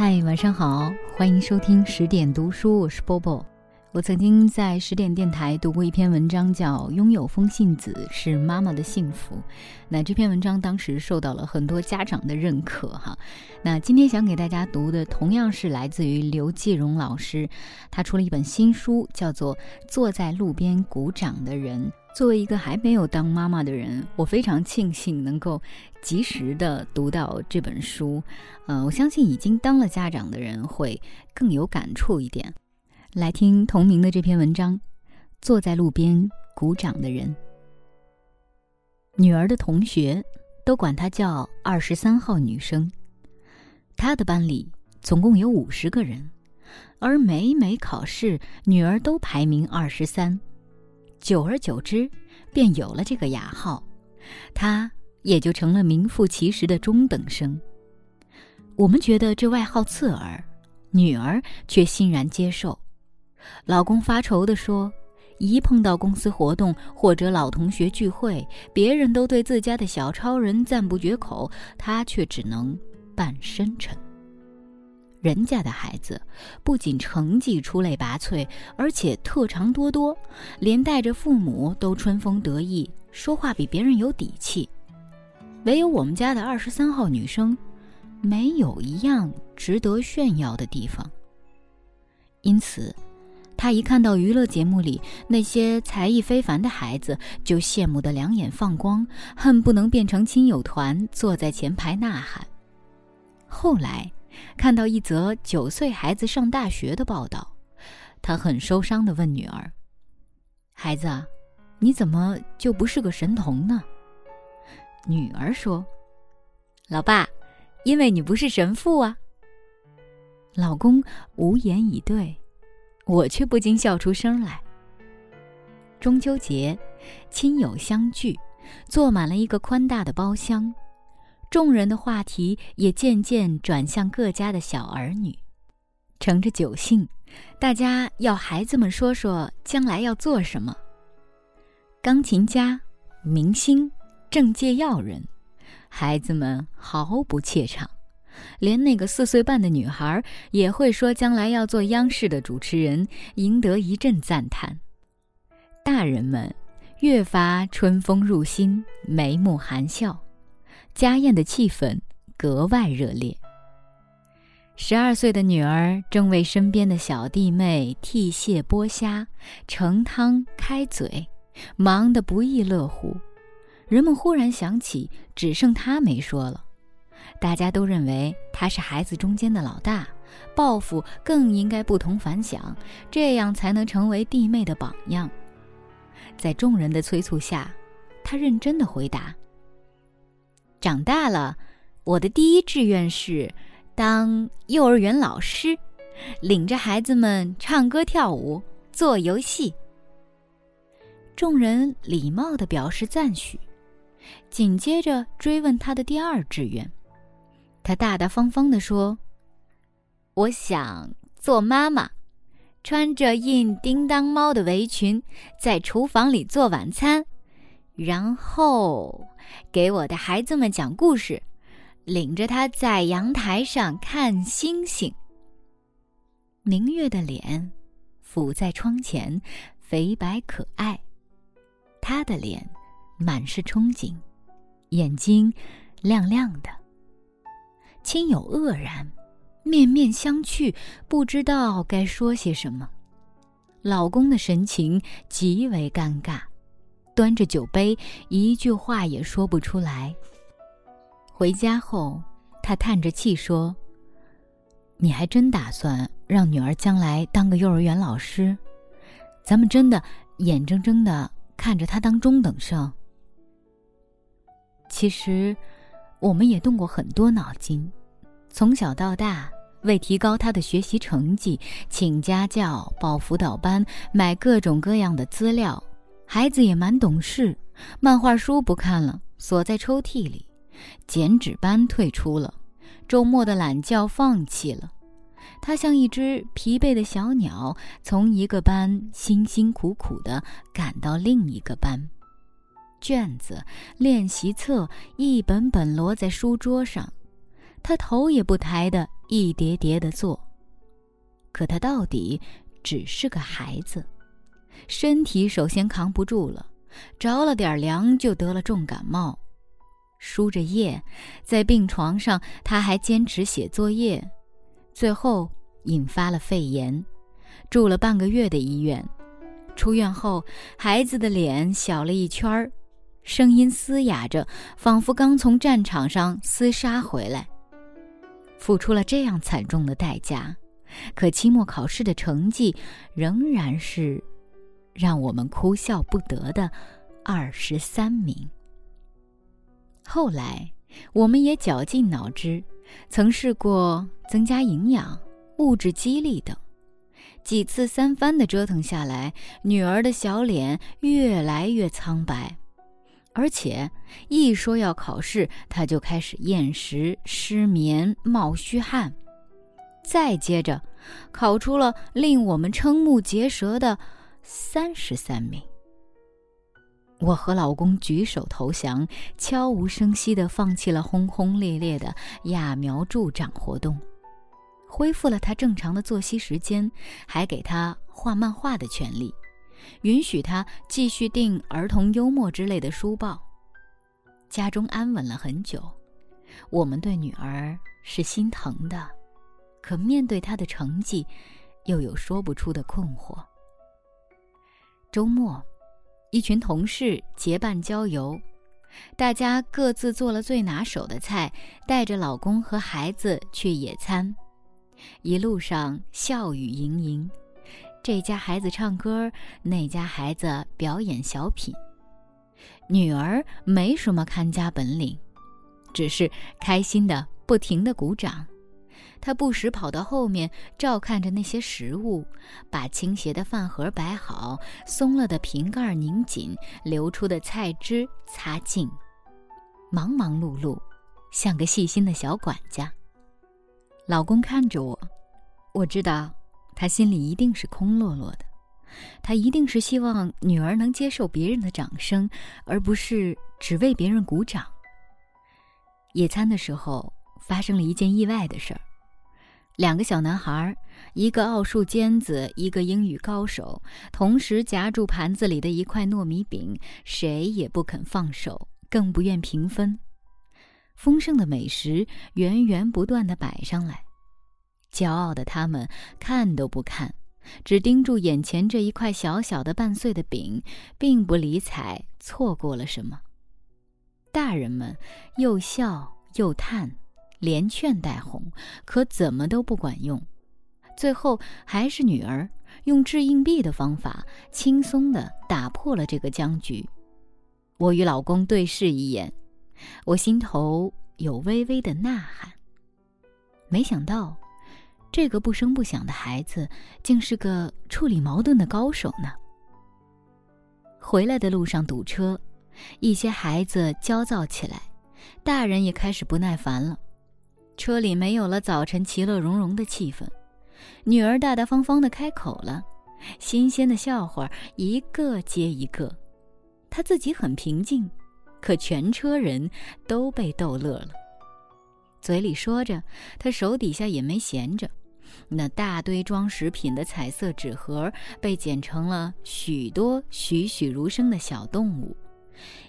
嗨，晚上好，欢迎收听十点读书，我是波波。我曾经在十点电台读过一篇文章，叫《拥有风信子是妈妈的幸福》。那这篇文章当时受到了很多家长的认可，哈。那今天想给大家读的，同样是来自于刘继荣老师，他出了一本新书，叫做《坐在路边鼓掌的人》。作为一个还没有当妈妈的人，我非常庆幸能够及时的读到这本书。呃，我相信已经当了家长的人会更有感触一点。来听同名的这篇文章，《坐在路边鼓掌的人》。女儿的同学都管她叫二十三号女生。她的班里总共有五十个人，而每每考试，女儿都排名二十三。久而久之，便有了这个雅号，她也就成了名副其实的中等生。我们觉得这外号刺耳，女儿却欣然接受。老公发愁地说：“一碰到公司活动或者老同学聚会，别人都对自家的小超人赞不绝口，他却只能扮深沉。人家的孩子不仅成绩出类拔萃，而且特长多多，连带着父母都春风得意，说话比别人有底气。唯有我们家的二十三号女生，没有一样值得炫耀的地方。因此。”他一看到娱乐节目里那些才艺非凡的孩子，就羡慕得两眼放光，恨不能变成亲友团坐在前排呐喊。后来，看到一则九岁孩子上大学的报道，他很受伤地问女儿：“孩子，你怎么就不是个神童呢？”女儿说：“老爸，因为你不是神父啊。”老公无言以对。我却不禁笑出声来。中秋节，亲友相聚，坐满了一个宽大的包厢，众人的话题也渐渐转向各家的小儿女。乘着酒兴，大家要孩子们说说将来要做什么。钢琴家、明星、政界要人，孩子们毫不怯场。连那个四岁半的女孩也会说将来要做央视的主持人，赢得一阵赞叹。大人们越发春风入心，眉目含笑，家宴的气氛格外热烈。十二岁的女儿正为身边的小弟妹剔蟹、剥虾、盛汤、开嘴，忙得不亦乐乎。人们忽然想起，只剩她没说了。大家都认为他是孩子中间的老大，抱负更应该不同凡响，这样才能成为弟妹的榜样。在众人的催促下，他认真的回答：“长大了，我的第一志愿是当幼儿园老师，领着孩子们唱歌跳舞、做游戏。”众人礼貌的表示赞许，紧接着追问他的第二志愿。他大大方方地说：“我想做妈妈，穿着印叮当猫的围裙，在厨房里做晚餐，然后给我的孩子们讲故事，领着他在阳台上看星星。明月的脸抚在窗前，肥白可爱，他的脸满是憧憬，眼睛亮亮的。”亲友愕然，面面相觑，不知道该说些什么。老公的神情极为尴尬，端着酒杯，一句话也说不出来。回家后，他叹着气说：“你还真打算让女儿将来当个幼儿园老师？咱们真的眼睁睁的看着她当中等生？其实，我们也动过很多脑筋。”从小到大，为提高他的学习成绩，请家教、报辅导班、买各种各样的资料。孩子也蛮懂事，漫画书不看了，锁在抽屉里；剪纸班退出了，周末的懒觉放弃了。他像一只疲惫的小鸟，从一个班辛辛苦苦地赶到另一个班。卷子、练习册一本本摞在书桌上。他头也不抬的一叠叠的做。可他到底只是个孩子，身体首先扛不住了，着了点凉就得了重感冒，输着液，在病床上他还坚持写作业，最后引发了肺炎，住了半个月的医院。出院后，孩子的脸小了一圈儿，声音嘶哑着，仿佛刚从战场上厮杀回来。付出了这样惨重的代价。可期末考试的成绩仍然是让我们哭笑不得的二十三名。后来，我们也绞尽脑汁，曾试过增加营养、物质激励等，几次三番的折腾下来，女儿的小脸越来越苍白，而且一说要考试，他就开始厌食、失眠、冒虚汗。再接着，考出了令我们瞠目结舌的三十三名。我和老公举手投降，悄无声息地放弃了轰轰烈烈的揠苗助长活动，恢复了他正常的作息时间，还给他画漫画的权利，允许他继续订儿童幽默之类的书报。家中安稳了很久，我们对女儿是心疼的。可面对她的成绩，又有说不出的困惑。周末，一群同事结伴郊游，大家各自做了最拿手的菜，带着老公和孩子去野餐。一路上笑语盈盈，这家孩子唱歌，那家孩子表演小品。女儿没什么看家本领，只是开心的不停的鼓掌。她不时跑到后面照看着那些食物，把倾斜的饭盒摆好，松了的瓶盖拧紧，流出的菜汁擦净，忙忙碌碌，像个细心的小管家。老公看着我，我知道他心里一定是空落落的，他一定是希望女儿能接受别人的掌声，而不是只为别人鼓掌。野餐的时候发生了一件意外的事儿。两个小男孩，一个奥数尖子，一个英语高手，同时夹住盘子里的一块糯米饼，谁也不肯放手，更不愿平分。丰盛的美食源源不断地摆上来，骄傲的他们看都不看，只盯住眼前这一块小小的半碎的饼，并不理睬错过了什么。大人们又笑又叹。连劝带哄，可怎么都不管用。最后还是女儿用掷硬币的方法，轻松地打破了这个僵局。我与老公对视一眼，我心头有微微的呐喊。没想到，这个不声不响的孩子，竟是个处理矛盾的高手呢。回来的路上堵车，一些孩子焦躁起来，大人也开始不耐烦了。车里没有了早晨其乐融融的气氛，女儿大大方方的开口了，新鲜的笑话一个接一个，她自己很平静，可全车人都被逗乐了。嘴里说着，他手底下也没闲着，那大堆装食品的彩色纸盒被剪成了许多栩栩如生的小动物，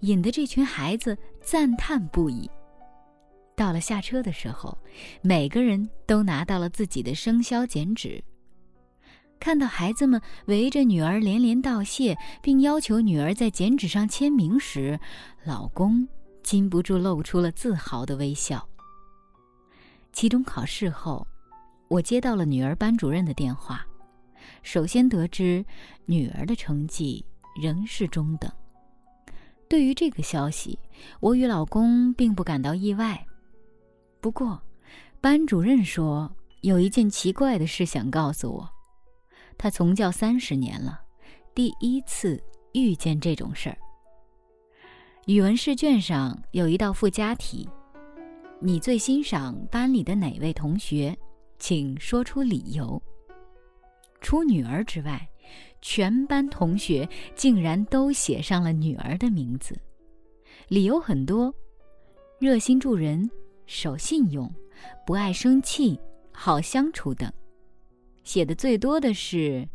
引得这群孩子赞叹不已。到了下车的时候，每个人都拿到了自己的生肖剪纸。看到孩子们围着女儿连连道谢，并要求女儿在剪纸上签名时，老公禁不住露出了自豪的微笑。期中考试后，我接到了女儿班主任的电话，首先得知女儿的成绩仍是中等。对于这个消息，我与老公并不感到意外。不过，班主任说有一件奇怪的事想告诉我。他从教三十年了，第一次遇见这种事儿。语文试卷上有一道附加题：“你最欣赏班里的哪位同学？请说出理由。”除女儿之外，全班同学竟然都写上了女儿的名字，理由很多：热心助人。守信用，不爱生气，好相处等。写的最多的是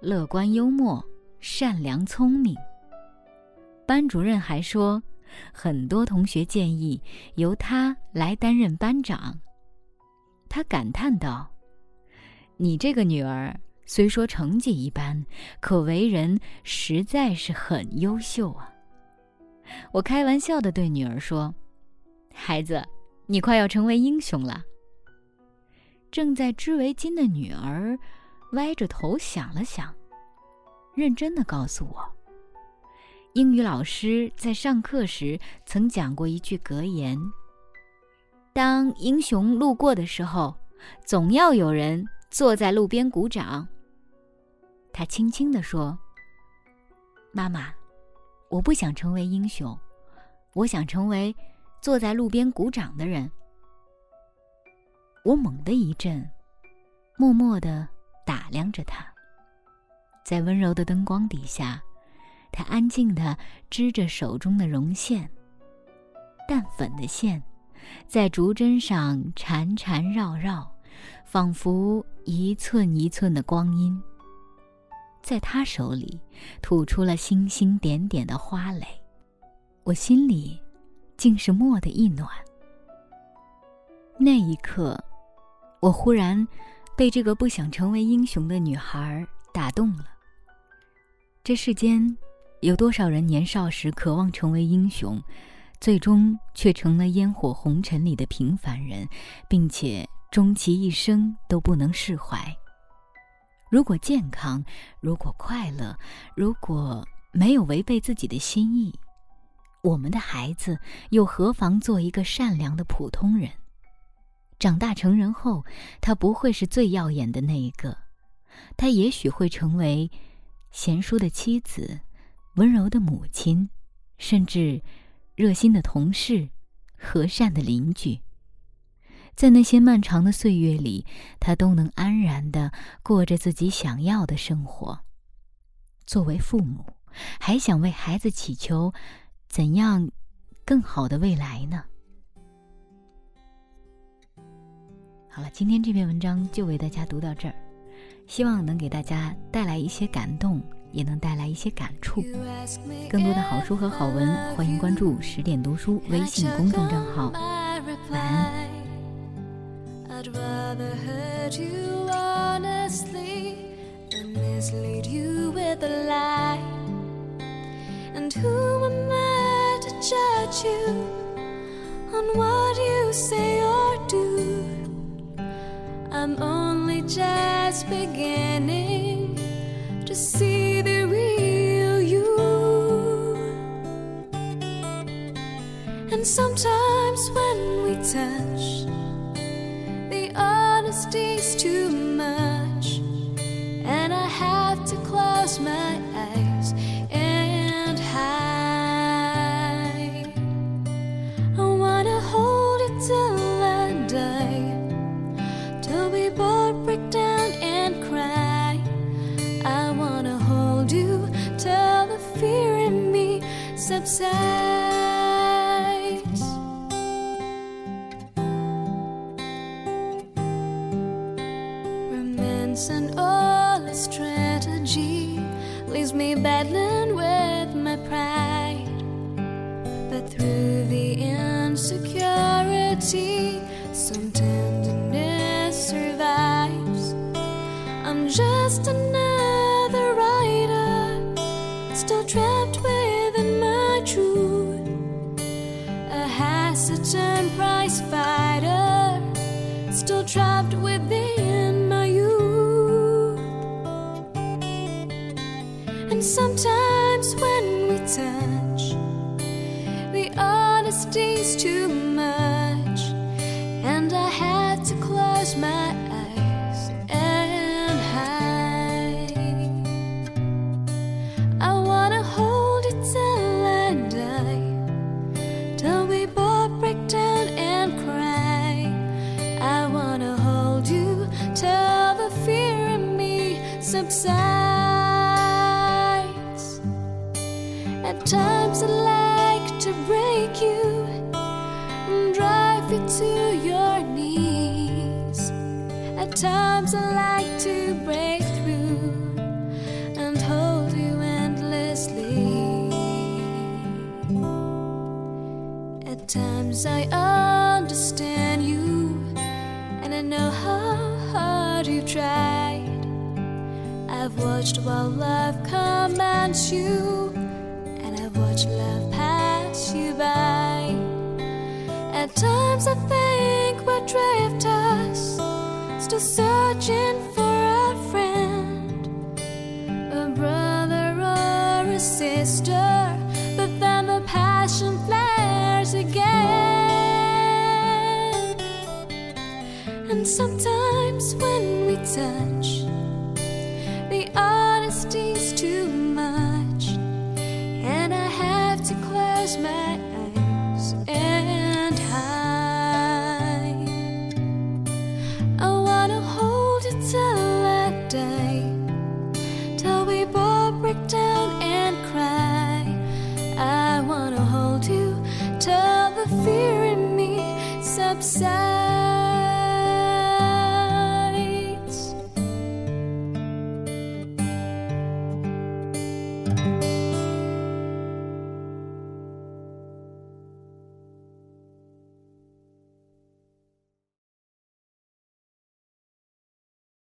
乐观幽默、善良聪明。班主任还说，很多同学建议由他来担任班长。他感叹道：“你这个女儿虽说成绩一般，可为人实在是很优秀啊。”我开玩笑地对女儿说：“孩子，你快要成为英雄了。”正在织围巾的女儿歪着头想了想，认真地告诉我：“英语老师在上课时曾讲过一句格言。”当英雄路过的时候，总要有人坐在路边鼓掌。他轻轻地说：“妈妈，我不想成为英雄，我想成为坐在路边鼓掌的人。”我猛地一震，默默地打量着他。在温柔的灯光底下，他安静地织着手中的绒线，淡粉的线。在竹针上缠缠绕绕，仿佛一寸一寸的光阴。在他手里，吐出了星星点点的花蕾，我心里竟是蓦地一暖。那一刻，我忽然被这个不想成为英雄的女孩打动了。这世间，有多少人年少时渴望成为英雄？最终却成了烟火红尘里的平凡人，并且终其一生都不能释怀。如果健康，如果快乐，如果没有违背自己的心意，我们的孩子又何妨做一个善良的普通人？长大成人后，他不会是最耀眼的那一个，他也许会成为贤淑的妻子、温柔的母亲，甚至……热心的同事，和善的邻居，在那些漫长的岁月里，他都能安然的过着自己想要的生活。作为父母，还想为孩子祈求怎样更好的未来呢？好了，今天这篇文章就为大家读到这儿，希望能给大家带来一些感动。也能带来一些感触。更多的好书和好文，欢迎关注十点读书微信公众账号。晚安。to see the real you. And sometimes when we touch, the honesty's too much, and I have to close my eternity. Watched while love commands you, and I've watched love pass you by. At times I think what drift us, still searching for a friend, a brother or a sister. But then the passion flares again, and sometimes when we touch,